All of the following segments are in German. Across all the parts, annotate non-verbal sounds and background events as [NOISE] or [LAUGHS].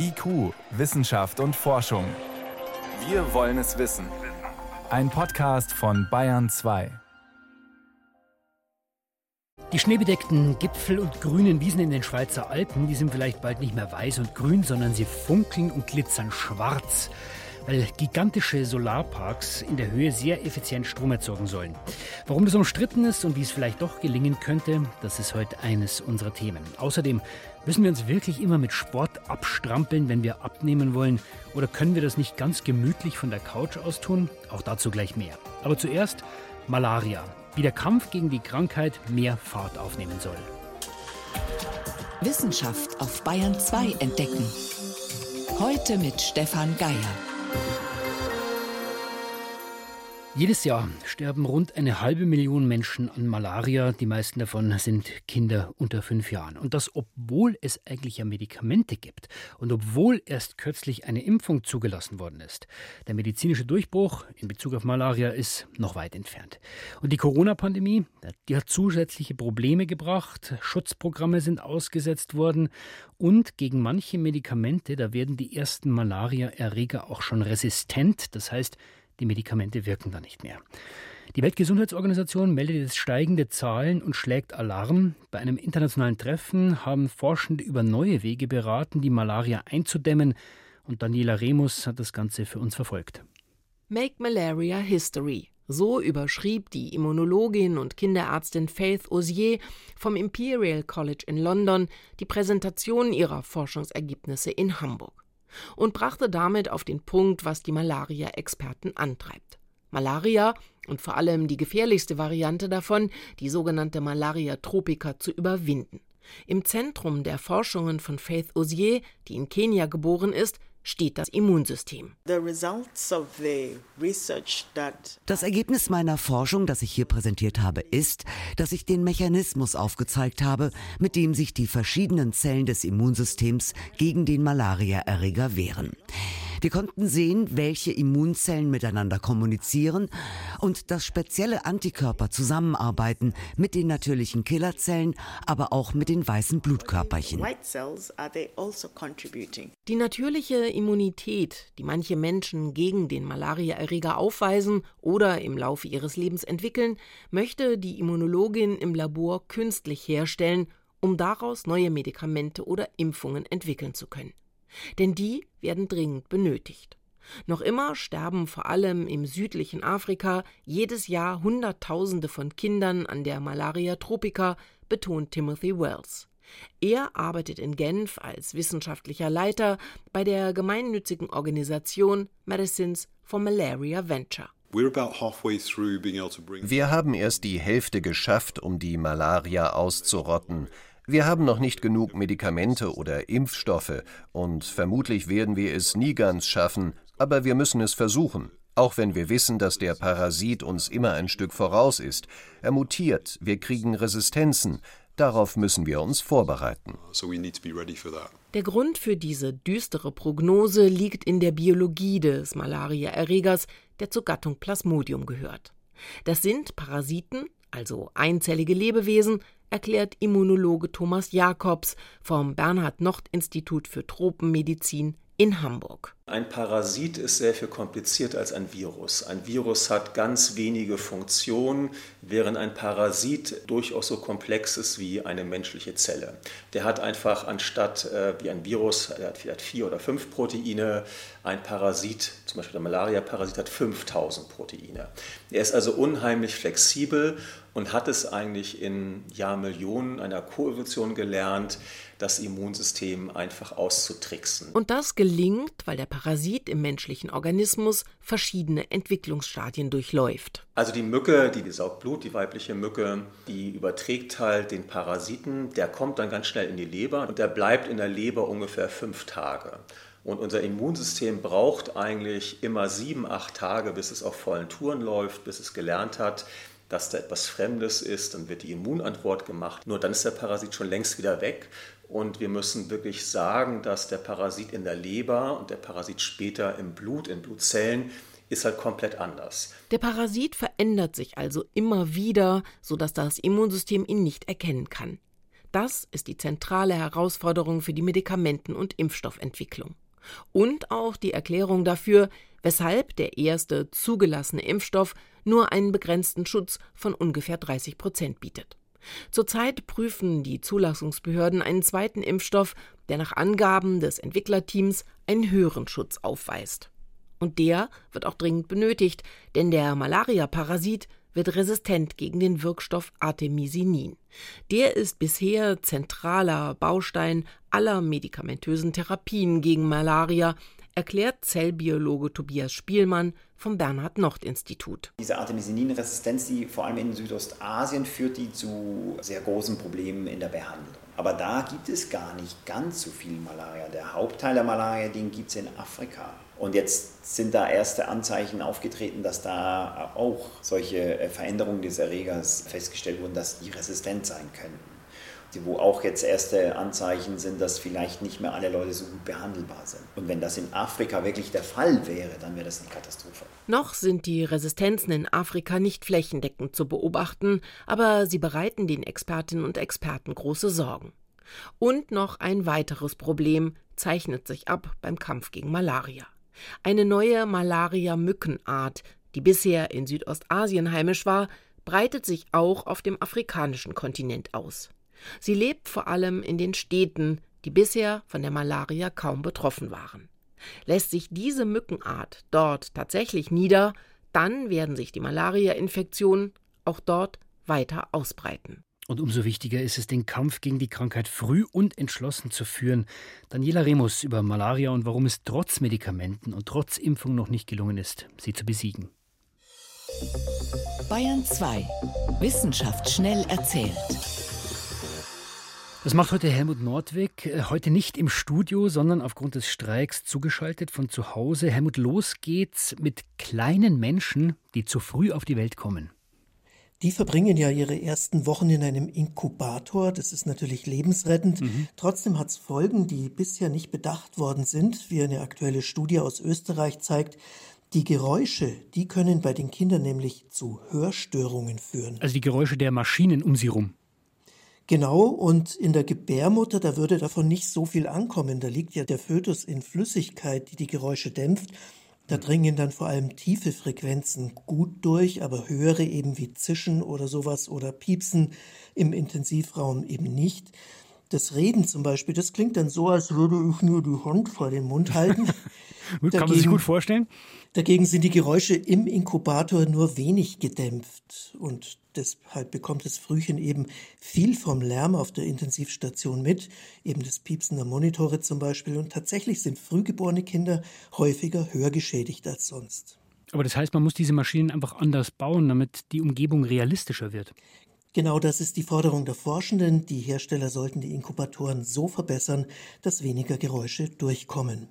IQ, Wissenschaft und Forschung. Wir wollen es wissen. Ein Podcast von Bayern 2. Die schneebedeckten Gipfel und grünen Wiesen in den Schweizer Alpen, die sind vielleicht bald nicht mehr weiß und grün, sondern sie funkeln und glitzern schwarz weil gigantische Solarparks in der Höhe sehr effizient Strom erzeugen sollen. Warum das umstritten ist und wie es vielleicht doch gelingen könnte, das ist heute eines unserer Themen. Außerdem müssen wir uns wirklich immer mit Sport abstrampeln, wenn wir abnehmen wollen, oder können wir das nicht ganz gemütlich von der Couch aus tun? Auch dazu gleich mehr. Aber zuerst Malaria, wie der Kampf gegen die Krankheit mehr Fahrt aufnehmen soll. Wissenschaft auf Bayern 2 entdecken. Heute mit Stefan Geier. Jedes Jahr sterben rund eine halbe Million Menschen an Malaria. Die meisten davon sind Kinder unter fünf Jahren. Und das, obwohl es eigentlich ja Medikamente gibt und obwohl erst kürzlich eine Impfung zugelassen worden ist. Der medizinische Durchbruch in Bezug auf Malaria ist noch weit entfernt. Und die Corona-Pandemie, die hat zusätzliche Probleme gebracht. Schutzprogramme sind ausgesetzt worden. Und gegen manche Medikamente, da werden die ersten Malaria-Erreger auch schon resistent. Das heißt, die Medikamente wirken dann nicht mehr. Die Weltgesundheitsorganisation meldet jetzt steigende Zahlen und schlägt Alarm. Bei einem internationalen Treffen haben Forschende über neue Wege beraten, die Malaria einzudämmen. Und Daniela Remus hat das Ganze für uns verfolgt. Make Malaria History. So überschrieb die Immunologin und Kinderärztin Faith Osier vom Imperial College in London die Präsentation ihrer Forschungsergebnisse in Hamburg und brachte damit auf den Punkt, was die Malaria-Experten antreibt. Malaria und vor allem die gefährlichste Variante davon, die sogenannte Malaria tropica, zu überwinden. Im Zentrum der Forschungen von Faith Osier, die in Kenia geboren ist, steht das Immunsystem. Das Ergebnis meiner Forschung, das ich hier präsentiert habe, ist, dass ich den Mechanismus aufgezeigt habe, mit dem sich die verschiedenen Zellen des Immunsystems gegen den Malariaerreger wehren. Wir konnten sehen, welche Immunzellen miteinander kommunizieren und dass spezielle Antikörper zusammenarbeiten mit den natürlichen Killerzellen, aber auch mit den weißen Blutkörperchen. Also die natürliche Immunität, die manche Menschen gegen den Malariaerreger aufweisen oder im Laufe ihres Lebens entwickeln, möchte die Immunologin im Labor künstlich herstellen, um daraus neue Medikamente oder Impfungen entwickeln zu können denn die werden dringend benötigt. Noch immer sterben vor allem im südlichen Afrika jedes Jahr Hunderttausende von Kindern an der Malaria tropica, betont Timothy Wells. Er arbeitet in Genf als wissenschaftlicher Leiter bei der gemeinnützigen Organisation Medicines for Malaria Venture. Wir haben erst die Hälfte geschafft, um die Malaria auszurotten. Wir haben noch nicht genug Medikamente oder Impfstoffe und vermutlich werden wir es nie ganz schaffen, aber wir müssen es versuchen. Auch wenn wir wissen, dass der Parasit uns immer ein Stück voraus ist. Er mutiert, wir kriegen Resistenzen. Darauf müssen wir uns vorbereiten. Der Grund für diese düstere Prognose liegt in der Biologie des Malariaerregers, der zur Gattung Plasmodium gehört. Das sind Parasiten, also einzellige Lebewesen, erklärt Immunologe Thomas Jakobs vom Bernhard-Nocht-Institut für Tropenmedizin in Hamburg. Ein Parasit ist sehr viel komplizierter als ein Virus. Ein Virus hat ganz wenige Funktionen, während ein Parasit durchaus so komplex ist wie eine menschliche Zelle. Der hat einfach anstatt äh, wie ein Virus, der hat vielleicht vier oder fünf Proteine, ein Parasit, zum Beispiel der Malaria-Parasit, hat 5000 Proteine. Er ist also unheimlich flexibel und hat es eigentlich in Jahrmillionen einer Koevolution gelernt, das Immunsystem einfach auszutricksen. Und das gelingt, weil der Parasit im menschlichen Organismus verschiedene Entwicklungsstadien durchläuft. Also die Mücke, die, die saugt Blut, die weibliche Mücke, die überträgt halt den Parasiten, der kommt dann ganz schnell in die Leber und der bleibt in der Leber ungefähr fünf Tage. Und unser Immunsystem braucht eigentlich immer sieben, acht Tage, bis es auf vollen Touren läuft, bis es gelernt hat, dass da etwas Fremdes ist, dann wird die Immunantwort gemacht. Nur dann ist der Parasit schon längst wieder weg. Und wir müssen wirklich sagen, dass der Parasit in der Leber und der Parasit später im Blut, in Blutzellen, ist halt komplett anders. Der Parasit verändert sich also immer wieder, sodass das Immunsystem ihn nicht erkennen kann. Das ist die zentrale Herausforderung für die Medikamenten- und Impfstoffentwicklung. Und auch die Erklärung dafür, weshalb der erste zugelassene Impfstoff nur einen begrenzten Schutz von ungefähr 30 Prozent bietet. Zurzeit prüfen die Zulassungsbehörden einen zweiten Impfstoff, der nach Angaben des Entwicklerteams einen höheren Schutz aufweist. Und der wird auch dringend benötigt, denn der Malaria-Parasit wird resistent gegen den Wirkstoff Artemisinin. Der ist bisher zentraler Baustein aller medikamentösen Therapien gegen Malaria, erklärt Zellbiologe Tobias Spielmann vom Bernhard-Nocht-Institut. Diese Artemisinin-Resistenz, die vor allem in Südostasien führt, die zu sehr großen Problemen in der Behandlung. Aber da gibt es gar nicht ganz so viel Malaria. Der Hauptteil der Malaria, den gibt es in Afrika. Und jetzt sind da erste Anzeichen aufgetreten, dass da auch solche äh, Veränderungen des Erregers festgestellt wurden, dass die resistent sein könnten. Wo auch jetzt erste Anzeichen sind, dass vielleicht nicht mehr alle Leute so gut behandelbar sind. Und wenn das in Afrika wirklich der Fall wäre, dann wäre das eine Katastrophe. Noch sind die Resistenzen in Afrika nicht flächendeckend zu beobachten, aber sie bereiten den Expertinnen und Experten große Sorgen. Und noch ein weiteres Problem zeichnet sich ab beim Kampf gegen Malaria. Eine neue Malaria-Mückenart, die bisher in Südostasien heimisch war, breitet sich auch auf dem afrikanischen Kontinent aus. Sie lebt vor allem in den Städten, die bisher von der Malaria kaum betroffen waren. Lässt sich diese Mückenart dort tatsächlich nieder, dann werden sich die Malaria-Infektionen auch dort weiter ausbreiten. Und umso wichtiger ist es, den Kampf gegen die Krankheit früh und entschlossen zu führen. Daniela Remus über Malaria und warum es trotz Medikamenten und trotz Impfung noch nicht gelungen ist, sie zu besiegen. Bayern 2. Wissenschaft schnell erzählt. Das macht heute Helmut Nordwig, äh, heute nicht im Studio, sondern aufgrund des Streiks zugeschaltet von zu Hause. Helmut, los geht's mit kleinen Menschen, die zu früh auf die Welt kommen. Die verbringen ja ihre ersten Wochen in einem Inkubator. Das ist natürlich lebensrettend. Mhm. Trotzdem hat es Folgen, die bisher nicht bedacht worden sind, wie eine aktuelle Studie aus Österreich zeigt. Die Geräusche, die können bei den Kindern nämlich zu Hörstörungen führen. Also die Geräusche der Maschinen um sie rum. Genau, und in der Gebärmutter, da würde davon nicht so viel ankommen. Da liegt ja der Fötus in Flüssigkeit, die die Geräusche dämpft. Da dringen dann vor allem tiefe Frequenzen gut durch, aber höhere eben wie Zischen oder sowas oder Piepsen im Intensivraum eben nicht. Das Reden zum Beispiel, das klingt dann so, als würde ich nur die Hand vor den Mund halten. [LAUGHS] Kann dagegen, man sich gut vorstellen? Dagegen sind die Geräusche im Inkubator nur wenig gedämpft und deshalb bekommt das Frühchen eben viel vom Lärm auf der Intensivstation mit, eben das Piepsen der Monitore zum Beispiel. Und tatsächlich sind frühgeborene Kinder häufiger hörgeschädigt als sonst. Aber das heißt, man muss diese Maschinen einfach anders bauen, damit die Umgebung realistischer wird. Genau das ist die Forderung der Forschenden. Die Hersteller sollten die Inkubatoren so verbessern, dass weniger Geräusche durchkommen.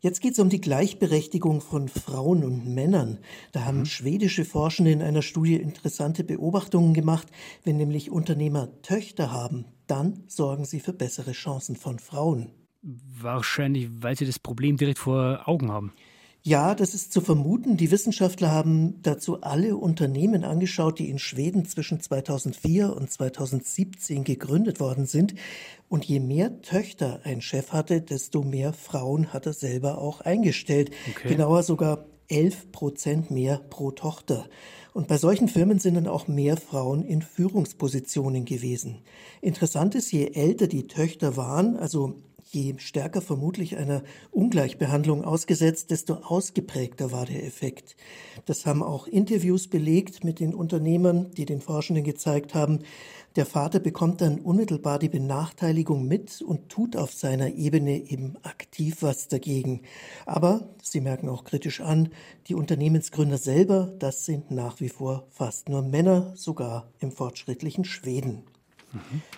Jetzt geht es um die Gleichberechtigung von Frauen und Männern. Da haben mhm. schwedische Forschende in einer Studie interessante Beobachtungen gemacht. Wenn nämlich Unternehmer Töchter haben, dann sorgen sie für bessere Chancen von Frauen. Wahrscheinlich, weil sie das Problem direkt vor Augen haben. Ja, das ist zu vermuten. Die Wissenschaftler haben dazu alle Unternehmen angeschaut, die in Schweden zwischen 2004 und 2017 gegründet worden sind. Und je mehr Töchter ein Chef hatte, desto mehr Frauen hat er selber auch eingestellt. Okay. Genauer sogar 11 Prozent mehr pro Tochter. Und bei solchen Firmen sind dann auch mehr Frauen in Führungspositionen gewesen. Interessant ist, je älter die Töchter waren, also je stärker vermutlich einer Ungleichbehandlung ausgesetzt, desto ausgeprägter war der Effekt. Das haben auch Interviews belegt mit den Unternehmern, die den Forschenden gezeigt haben. Der Vater bekommt dann unmittelbar die Benachteiligung mit und tut auf seiner Ebene eben aktiv was dagegen. Aber, Sie merken auch kritisch an, die Unternehmensgründer selber, das sind nach wie vor fast nur Männer, sogar im fortschrittlichen Schweden.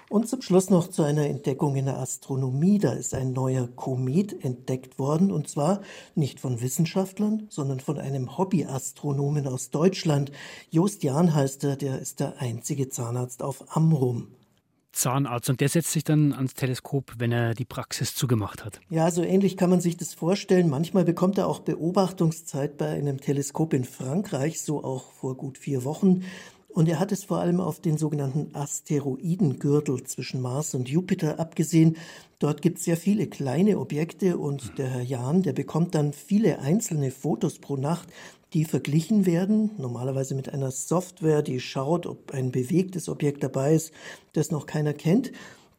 Und zum Schluss noch zu einer Entdeckung in der Astronomie. Da ist ein neuer Komet entdeckt worden und zwar nicht von Wissenschaftlern, sondern von einem Hobbyastronomen aus Deutschland. Jost Jahn heißt er, der ist der einzige Zahnarzt auf Amrum. Zahnarzt und der setzt sich dann ans Teleskop, wenn er die Praxis zugemacht hat. Ja, so ähnlich kann man sich das vorstellen. Manchmal bekommt er auch Beobachtungszeit bei einem Teleskop in Frankreich, so auch vor gut vier Wochen. Und er hat es vor allem auf den sogenannten Asteroidengürtel zwischen Mars und Jupiter abgesehen. Dort gibt es sehr viele kleine Objekte und der Herr Jahn, der bekommt dann viele einzelne Fotos pro Nacht, die verglichen werden, normalerweise mit einer Software, die schaut, ob ein bewegtes Objekt dabei ist, das noch keiner kennt.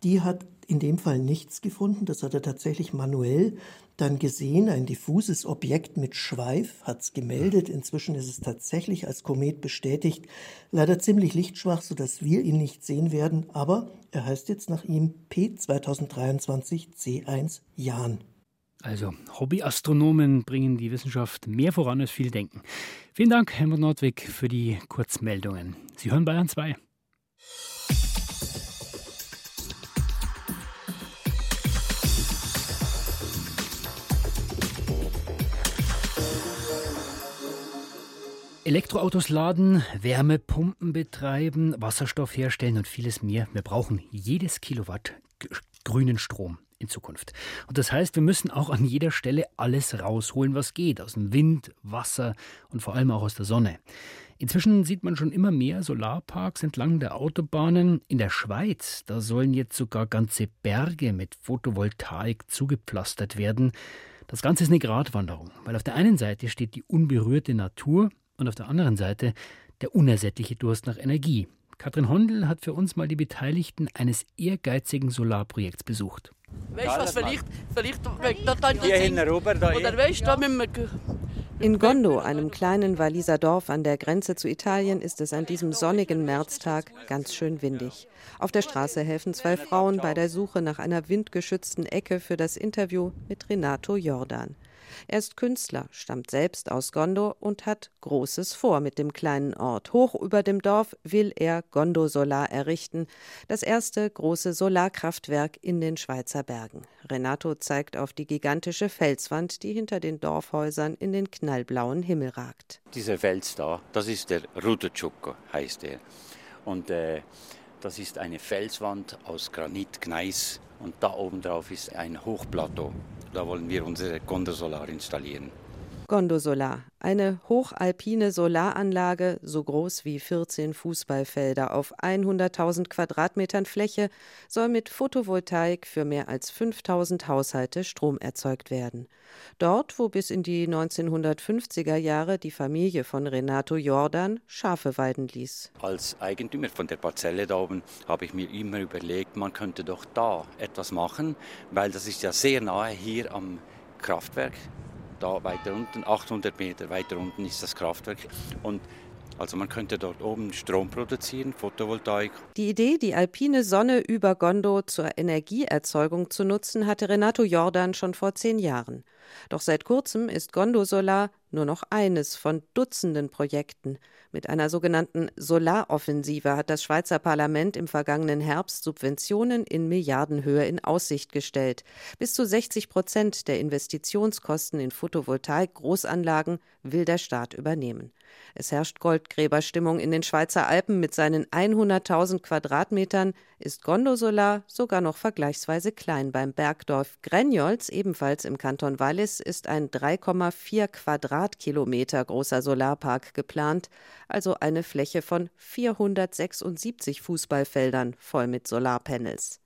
Die hat in dem Fall nichts gefunden, das hat er tatsächlich manuell dann gesehen, ein diffuses Objekt mit Schweif, hat es gemeldet. Inzwischen ist es tatsächlich als Komet bestätigt. Leider ziemlich lichtschwach, sodass wir ihn nicht sehen werden, aber er heißt jetzt nach ihm P 2023 C1 Jan. Also Hobbyastronomen bringen die Wissenschaft mehr voran als viel denken. Vielen Dank, Helmut Nordwig, für die Kurzmeldungen. Sie hören Bayern 2. Elektroautos laden, Wärmepumpen betreiben, Wasserstoff herstellen und vieles mehr. Wir brauchen jedes Kilowatt grünen Strom in Zukunft. Und das heißt, wir müssen auch an jeder Stelle alles rausholen, was geht, aus dem Wind, Wasser und vor allem auch aus der Sonne. Inzwischen sieht man schon immer mehr Solarparks entlang der Autobahnen. In der Schweiz, da sollen jetzt sogar ganze Berge mit Photovoltaik zugepflastert werden. Das Ganze ist eine Gratwanderung, weil auf der einen Seite steht die unberührte Natur und auf der anderen Seite der unersättliche Durst nach Energie. Katrin Hondel hat für uns mal die Beteiligten eines ehrgeizigen Solarprojekts besucht. Weißt du was, vielleicht, vielleicht da, da, Hier hinten rüber, da Oder weißt da wir in Gondo, einem kleinen Walliser Dorf an der Grenze zu Italien, ist es an diesem sonnigen Märztag ganz schön windig. Auf der Straße helfen zwei Frauen bei der Suche nach einer windgeschützten Ecke für das Interview mit Renato Jordan. Er ist Künstler, stammt selbst aus Gondo und hat Großes vor mit dem kleinen Ort. Hoch über dem Dorf will er Gondo Solar errichten, das erste große Solarkraftwerk in den Schweizer Bergen. Renato zeigt auf die gigantische Felswand, die hinter den Dorfhäusern in den knallblauen Himmel ragt. Dieser Fels da, das ist der Ruderchucco, heißt er. Und äh, das ist eine Felswand aus Granitgneis und da oben drauf ist ein Hochplateau. Da wollen wir unsere Gondosolar installieren. Gondosolar, eine hochalpine Solaranlage, so groß wie 14 Fußballfelder auf 100.000 Quadratmetern Fläche, soll mit Photovoltaik für mehr als 5000 Haushalte Strom erzeugt werden. Dort, wo bis in die 1950er Jahre die Familie von Renato Jordan Schafe weiden ließ. Als Eigentümer von der Parzelle da oben habe ich mir immer überlegt, man könnte doch da etwas machen, weil das ist ja sehr nahe hier am Kraftwerk da weiter unten, 800 Meter weiter unten ist das Kraftwerk. Und also man könnte dort oben Strom produzieren, Photovoltaik. Die Idee, die alpine Sonne über Gondo zur Energieerzeugung zu nutzen, hatte Renato Jordan schon vor zehn Jahren. Doch seit kurzem ist Gondo Solar nur noch eines von Dutzenden Projekten. Mit einer sogenannten Solaroffensive hat das Schweizer Parlament im vergangenen Herbst Subventionen in Milliardenhöhe in Aussicht gestellt. Bis zu 60 Prozent der Investitionskosten in Photovoltaik-Großanlagen will der Staat übernehmen. Es herrscht Goldgräberstimmung in den Schweizer Alpen mit seinen 100.000 Quadratmetern, ist Gondosolar sogar noch vergleichsweise klein. Beim Bergdorf Grenjolz, ebenfalls im Kanton Wallis, ist ein 3,4 Quadratkilometer großer Solarpark geplant, also eine Fläche von 476 Fußballfeldern voll mit Solarpanels.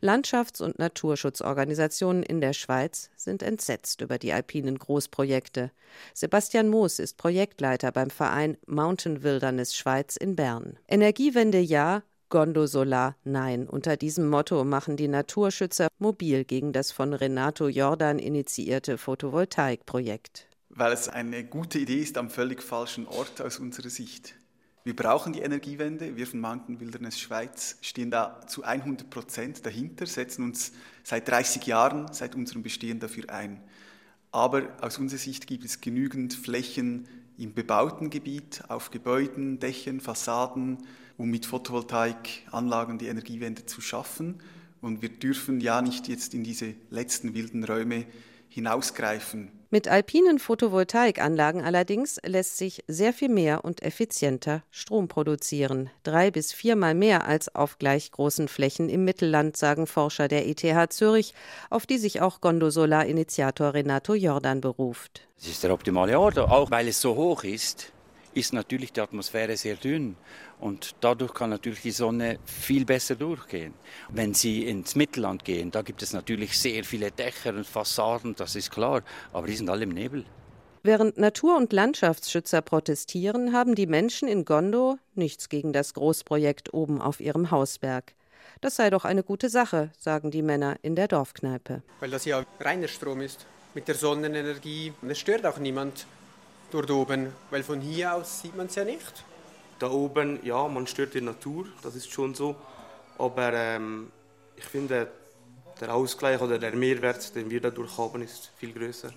Landschafts- und Naturschutzorganisationen in der Schweiz sind entsetzt über die alpinen Großprojekte. Sebastian Moos ist Projektleiter beim Verein Mountain Wilderness Schweiz in Bern. Energiewende ja, Gondo Solar nein. Unter diesem Motto machen die Naturschützer mobil gegen das von Renato Jordan initiierte Photovoltaikprojekt. Weil es eine gute Idee ist am völlig falschen Ort aus unserer Sicht. Wir brauchen die Energiewende. Wir von Mountain Wilderness Schweiz stehen da zu 100 Prozent dahinter, setzen uns seit 30 Jahren, seit unserem Bestehen dafür ein. Aber aus unserer Sicht gibt es genügend Flächen im bebauten Gebiet, auf Gebäuden, Dächern, Fassaden, um mit Photovoltaikanlagen die Energiewende zu schaffen. Und wir dürfen ja nicht jetzt in diese letzten wilden Räume hinausgreifen. Mit alpinen Photovoltaikanlagen allerdings lässt sich sehr viel mehr und effizienter Strom produzieren. Drei bis viermal mehr als auf gleich großen Flächen im Mittelland, sagen Forscher der ETH Zürich, auf die sich auch Gondosolar-Initiator Renato Jordan beruft. Es ist der optimale Ort, auch weil es so hoch ist ist natürlich die Atmosphäre sehr dünn und dadurch kann natürlich die Sonne viel besser durchgehen. Wenn Sie ins Mittelland gehen, da gibt es natürlich sehr viele Dächer und Fassaden, das ist klar, aber die sind alle im Nebel. Während Natur- und Landschaftsschützer protestieren, haben die Menschen in Gondo nichts gegen das Großprojekt oben auf ihrem Hausberg. Das sei doch eine gute Sache, sagen die Männer in der Dorfkneipe. Weil das ja reiner Strom ist, mit der Sonnenenergie. Und es stört auch niemand dort oben, weil von hier aus sieht man es ja nicht. Da oben, ja, man stört die Natur, das ist schon so. Aber ähm, ich finde, der Ausgleich oder der Mehrwert, den wir dadurch haben, ist viel größer.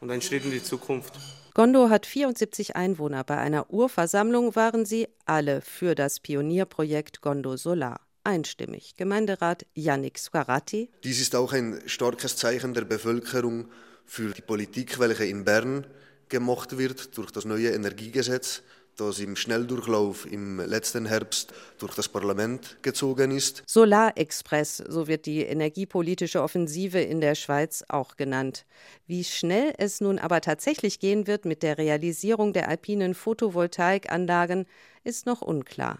Und ein Schritt in die Zukunft. Gondo hat 74 Einwohner. Bei einer Urversammlung waren sie alle für das Pionierprojekt Gondo Solar einstimmig. Gemeinderat Yannick Scarati. Dies ist auch ein starkes Zeichen der Bevölkerung für die Politik, welche in Bern gemacht wird durch das neue Energiegesetz, das im Schnelldurchlauf im letzten Herbst durch das Parlament gezogen ist. Solarexpress, so wird die energiepolitische Offensive in der Schweiz auch genannt. Wie schnell es nun aber tatsächlich gehen wird mit der Realisierung der alpinen Photovoltaikanlagen, ist noch unklar.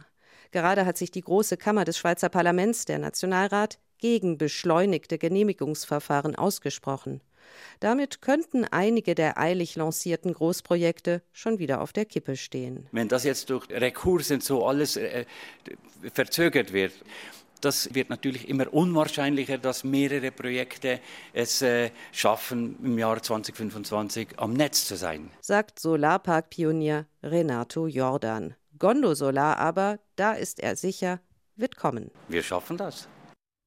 Gerade hat sich die Große Kammer des Schweizer Parlaments, der Nationalrat, gegen beschleunigte Genehmigungsverfahren ausgesprochen. Damit könnten einige der eilig lancierten Großprojekte schon wieder auf der Kippe stehen. Wenn das jetzt durch Rekurse und so alles äh, verzögert wird, das wird natürlich immer unwahrscheinlicher, dass mehrere Projekte es äh, schaffen, im Jahr 2025 am Netz zu sein. Sagt Solarpark-Pionier Renato Jordan. Gondo Solar aber, da ist er sicher, wird kommen. Wir schaffen das.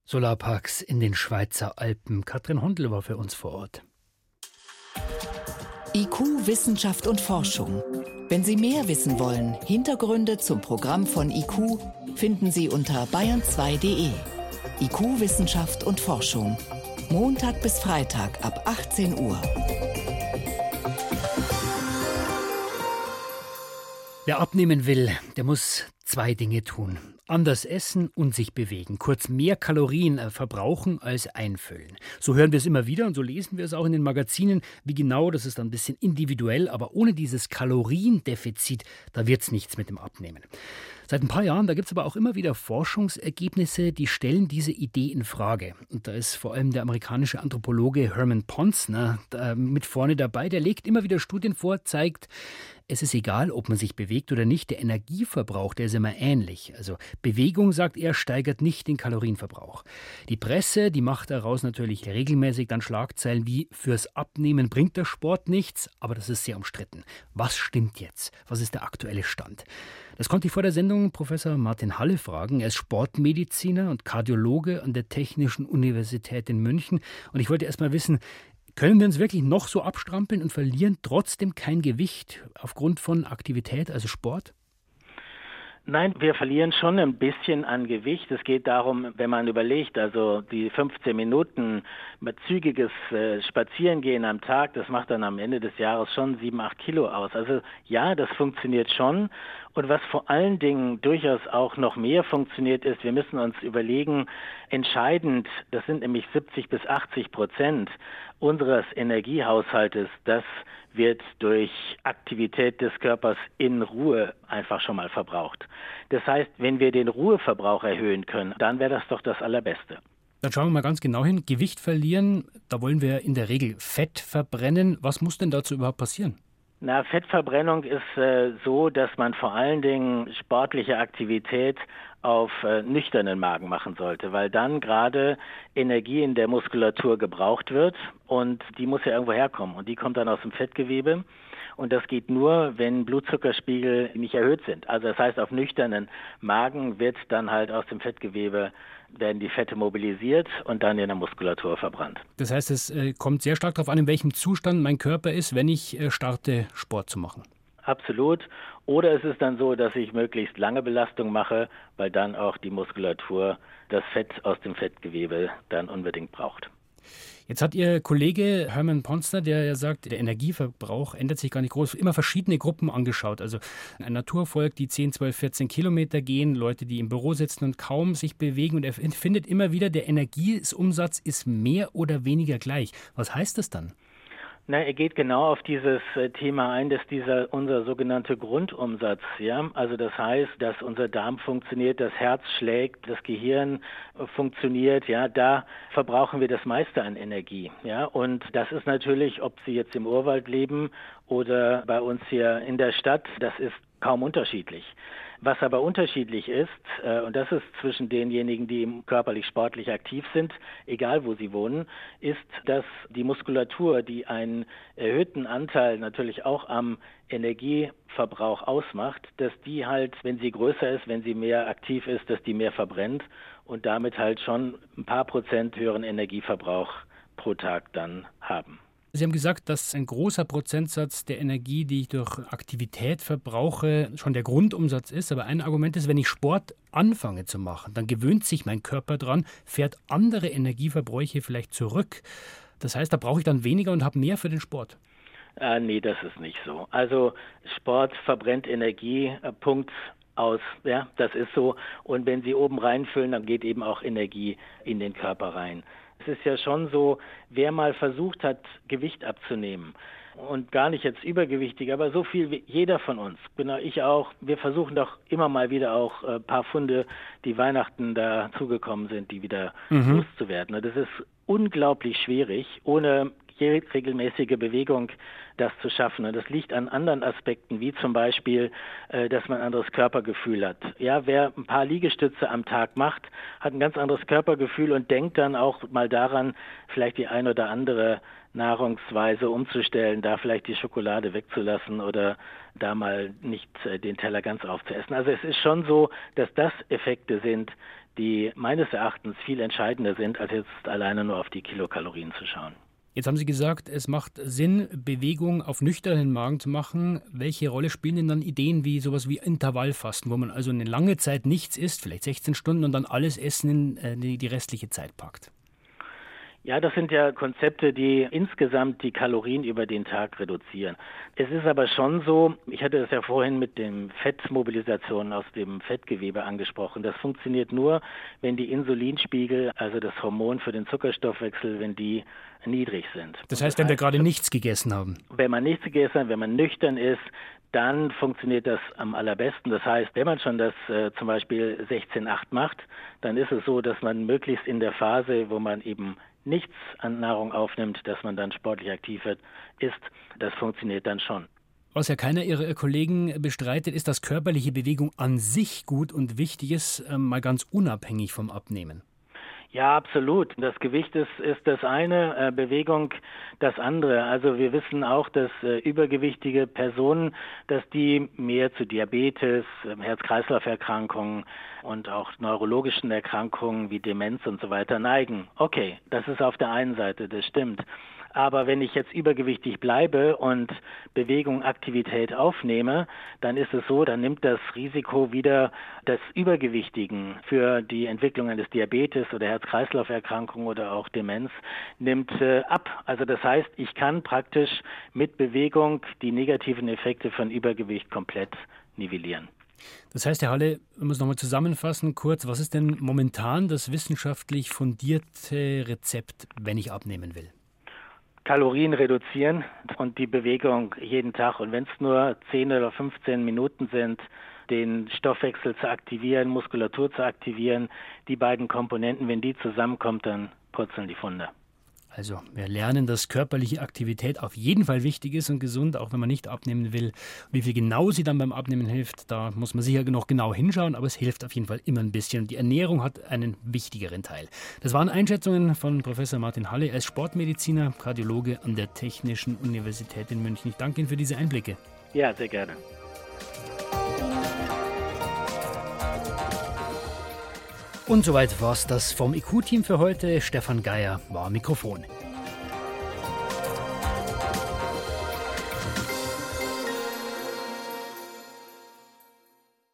Solarparks in den Schweizer Alpen. Katrin Hondel war für uns vor Ort. IQ, Wissenschaft und Forschung. Wenn Sie mehr wissen wollen, Hintergründe zum Programm von IQ finden Sie unter bayern2.de. IQ, Wissenschaft und Forschung. Montag bis Freitag ab 18 Uhr. Wer abnehmen will, der muss zwei Dinge tun. Anders essen und sich bewegen. Kurz mehr Kalorien äh, verbrauchen als einfüllen. So hören wir es immer wieder und so lesen wir es auch in den Magazinen. Wie genau, das ist dann ein bisschen individuell, aber ohne dieses Kaloriendefizit, da wird es nichts mit dem Abnehmen. Seit ein paar Jahren, da gibt es aber auch immer wieder Forschungsergebnisse, die stellen diese Idee in Frage. Und da ist vor allem der amerikanische Anthropologe Herman Ponsner mit vorne dabei. Der legt immer wieder Studien vor, zeigt, es ist egal, ob man sich bewegt oder nicht, der Energieverbrauch, der ist immer ähnlich. Also Bewegung, sagt er, steigert nicht den Kalorienverbrauch. Die Presse, die macht daraus natürlich regelmäßig dann Schlagzeilen wie fürs Abnehmen bringt der Sport nichts, aber das ist sehr umstritten. Was stimmt jetzt? Was ist der aktuelle Stand? Das konnte ich vor der Sendung Professor Martin Halle fragen. Er ist Sportmediziner und Kardiologe an der Technischen Universität in München. Und ich wollte erst mal wissen, können wir uns wirklich noch so abstrampeln und verlieren trotzdem kein Gewicht aufgrund von Aktivität, also Sport? Nein, wir verlieren schon ein bisschen an Gewicht. Es geht darum, wenn man überlegt, also die 15 Minuten zügiges äh, Spazierengehen am Tag, das macht dann am Ende des Jahres schon 7, 8 Kilo aus. Also ja, das funktioniert schon. Und was vor allen Dingen durchaus auch noch mehr funktioniert ist, wir müssen uns überlegen, entscheidend, das sind nämlich 70 bis 80 Prozent unseres Energiehaushaltes, das wird durch Aktivität des Körpers in Ruhe einfach schon mal verbraucht. Das heißt, wenn wir den Ruheverbrauch erhöhen können, dann wäre das doch das Allerbeste. Dann schauen wir mal ganz genau hin. Gewicht verlieren, da wollen wir in der Regel Fett verbrennen. Was muss denn dazu überhaupt passieren? Na, Fettverbrennung ist äh, so, dass man vor allen Dingen sportliche Aktivität auf äh, nüchternen Magen machen sollte, weil dann gerade Energie in der Muskulatur gebraucht wird und die muss ja irgendwo herkommen und die kommt dann aus dem Fettgewebe. Und das geht nur, wenn Blutzuckerspiegel nicht erhöht sind. Also das heißt, auf nüchternen Magen wird dann halt aus dem Fettgewebe werden die Fette mobilisiert und dann in der Muskulatur verbrannt. Das heißt, es äh, kommt sehr stark darauf an, in welchem Zustand mein Körper ist, wenn ich äh, starte, Sport zu machen. Absolut. Oder es ist dann so, dass ich möglichst lange Belastung mache, weil dann auch die Muskulatur das Fett aus dem Fettgewebe dann unbedingt braucht. Jetzt hat Ihr Kollege Hermann Ponster, der ja sagt, der Energieverbrauch ändert sich gar nicht groß, immer verschiedene Gruppen angeschaut. Also ein Naturvolk, die 10, 12, 14 Kilometer gehen, Leute, die im Büro sitzen und kaum sich bewegen. Und er findet immer wieder, der Energieumsatz ist mehr oder weniger gleich. Was heißt das dann? Na, er geht genau auf dieses äh, Thema ein, dass dieser unser sogenannte Grundumsatz, ja, also das heißt, dass unser Darm funktioniert, das Herz schlägt, das Gehirn äh, funktioniert, ja, da verbrauchen wir das meiste an Energie, ja, und das ist natürlich, ob Sie jetzt im Urwald leben oder bei uns hier in der Stadt, das ist kaum unterschiedlich. Was aber unterschiedlich ist, äh, und das ist zwischen denjenigen, die körperlich sportlich aktiv sind, egal wo sie wohnen, ist, dass die Muskulatur, die einen erhöhten Anteil natürlich auch am Energieverbrauch ausmacht, dass die halt, wenn sie größer ist, wenn sie mehr aktiv ist, dass die mehr verbrennt und damit halt schon ein paar Prozent höheren Energieverbrauch pro Tag dann haben. Sie haben gesagt, dass ein großer Prozentsatz der Energie, die ich durch Aktivität verbrauche, schon der Grundumsatz ist. Aber ein Argument ist, wenn ich Sport anfange zu machen, dann gewöhnt sich mein Körper dran, fährt andere Energieverbräuche vielleicht zurück. Das heißt, da brauche ich dann weniger und habe mehr für den Sport. Äh, nee, das ist nicht so. Also Sport verbrennt Energie, äh, Punkt aus. Ja, das ist so. Und wenn Sie oben reinfüllen, dann geht eben auch Energie in den Körper rein. Es ist ja schon so, wer mal versucht hat, Gewicht abzunehmen und gar nicht jetzt übergewichtig, aber so viel wie jeder von uns, genau ich auch, wir versuchen doch immer mal wieder auch ein äh, paar Funde, die Weihnachten da zugekommen sind, die wieder mhm. loszuwerden. Das ist unglaublich schwierig, ohne regelmäßige Bewegung das zu schaffen. Und das liegt an anderen Aspekten, wie zum Beispiel, äh, dass man ein anderes Körpergefühl hat. Ja, wer ein paar Liegestütze am Tag macht, hat ein ganz anderes Körpergefühl und denkt dann auch mal daran, vielleicht die ein oder andere Nahrungsweise umzustellen, da vielleicht die Schokolade wegzulassen oder da mal nicht äh, den Teller ganz aufzuessen. Also es ist schon so, dass das Effekte sind, die meines Erachtens viel entscheidender sind, als jetzt alleine nur auf die Kilokalorien zu schauen. Jetzt haben Sie gesagt, es macht Sinn, Bewegung auf nüchternen Magen zu machen. Welche Rolle spielen denn dann Ideen wie sowas wie Intervallfasten, wo man also eine lange Zeit nichts isst, vielleicht 16 Stunden und dann alles Essen in äh, die, die restliche Zeit packt? Ja, das sind ja Konzepte, die insgesamt die Kalorien über den Tag reduzieren. Es ist aber schon so, ich hatte es ja vorhin mit den Fettmobilisationen aus dem Fettgewebe angesprochen. Das funktioniert nur, wenn die Insulinspiegel, also das Hormon für den Zuckerstoffwechsel, wenn die niedrig sind. Das heißt, wenn wir gerade nichts gegessen haben. Wenn man nichts gegessen hat, wenn man nüchtern ist, dann funktioniert das am allerbesten. Das heißt, wenn man schon das äh, zum Beispiel 16-8 macht, dann ist es so, dass man möglichst in der Phase, wo man eben nichts an Nahrung aufnimmt, dass man dann sportlich aktiv wird, ist, das funktioniert dann schon. Was ja keiner Ihrer Kollegen bestreitet, ist, dass körperliche Bewegung an sich gut und wichtig ist, äh, mal ganz unabhängig vom Abnehmen. Ja, absolut. Das Gewicht ist, ist das eine, äh, Bewegung das andere. Also wir wissen auch, dass äh, übergewichtige Personen, dass die mehr zu Diabetes, äh, Herz-Kreislauf-Erkrankungen und auch neurologischen Erkrankungen wie Demenz und so weiter neigen. Okay, das ist auf der einen Seite, das stimmt. Aber wenn ich jetzt übergewichtig bleibe und Bewegung, Aktivität aufnehme, dann ist es so, dann nimmt das Risiko wieder des Übergewichtigen für die Entwicklung eines Diabetes oder Herz-Kreislauf-Erkrankungen oder auch Demenz nimmt äh, ab. Also das heißt, ich kann praktisch mit Bewegung die negativen Effekte von Übergewicht komplett nivellieren. Das heißt, Herr Halle, wir müssen nochmal zusammenfassen, kurz, was ist denn momentan das wissenschaftlich fundierte Rezept, wenn ich abnehmen will? Kalorien reduzieren und die Bewegung jeden Tag. Und wenn es nur 10 oder 15 Minuten sind, den Stoffwechsel zu aktivieren, Muskulatur zu aktivieren, die beiden Komponenten, wenn die zusammenkommen, dann purzeln die Funde. Also wir lernen, dass körperliche Aktivität auf jeden Fall wichtig ist und gesund, auch wenn man nicht abnehmen will. Wie viel genau sie dann beim Abnehmen hilft, da muss man sicher noch genau hinschauen, aber es hilft auf jeden Fall immer ein bisschen. Die Ernährung hat einen wichtigeren Teil. Das waren Einschätzungen von Professor Martin Halle als Sportmediziner, Kardiologe an der Technischen Universität in München. Ich danke Ihnen für diese Einblicke. Ja, sehr gerne. Und soweit war es das vom IQ-Team für heute. Stefan Geier war Mikrofon.